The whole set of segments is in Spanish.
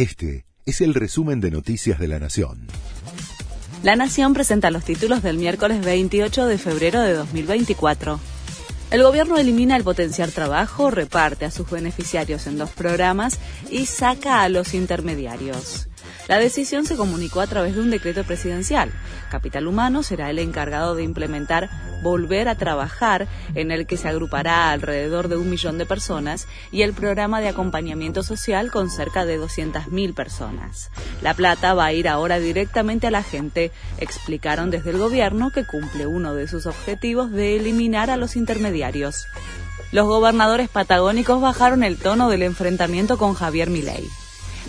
Este es el resumen de Noticias de la Nación. La Nación presenta los títulos del miércoles 28 de febrero de 2024. El gobierno elimina el potenciar trabajo, reparte a sus beneficiarios en dos programas y saca a los intermediarios. La decisión se comunicó a través de un decreto presidencial. Capital Humano será el encargado de implementar Volver a Trabajar, en el que se agrupará alrededor de un millón de personas, y el programa de acompañamiento social con cerca de 200.000 personas. La plata va a ir ahora directamente a la gente, explicaron desde el gobierno que cumple uno de sus objetivos de eliminar a los intermediarios. Los gobernadores patagónicos bajaron el tono del enfrentamiento con Javier Milei.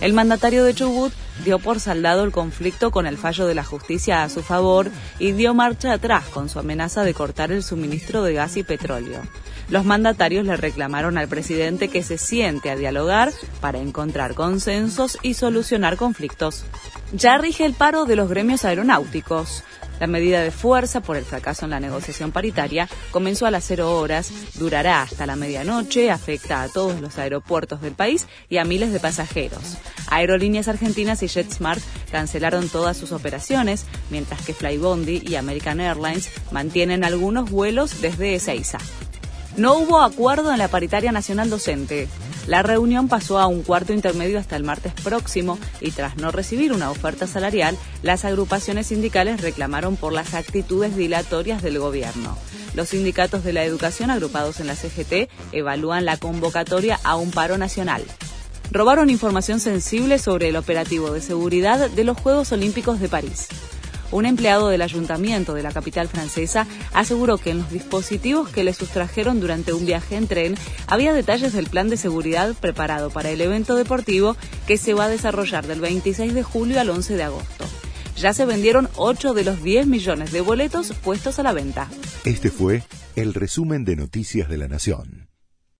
El mandatario de Chubut dio por saldado el conflicto con el fallo de la justicia a su favor y dio marcha atrás con su amenaza de cortar el suministro de gas y petróleo. Los mandatarios le reclamaron al presidente que se siente a dialogar para encontrar consensos y solucionar conflictos. Ya rige el paro de los gremios aeronáuticos. La medida de fuerza por el fracaso en la negociación paritaria comenzó a las cero horas, durará hasta la medianoche, afecta a todos los aeropuertos del país y a miles de pasajeros. Aerolíneas Argentinas y JetSmart cancelaron todas sus operaciones, mientras que Flybondi y American Airlines mantienen algunos vuelos desde Ezeiza. No hubo acuerdo en la paritaria nacional docente. La reunión pasó a un cuarto intermedio hasta el martes próximo y tras no recibir una oferta salarial, las agrupaciones sindicales reclamaron por las actitudes dilatorias del gobierno. Los sindicatos de la educación agrupados en la CGT evalúan la convocatoria a un paro nacional robaron información sensible sobre el operativo de seguridad de los Juegos Olímpicos de París. Un empleado del ayuntamiento de la capital francesa aseguró que en los dispositivos que le sustrajeron durante un viaje en tren había detalles del plan de seguridad preparado para el evento deportivo que se va a desarrollar del 26 de julio al 11 de agosto. Ya se vendieron 8 de los 10 millones de boletos puestos a la venta. Este fue el resumen de Noticias de la Nación.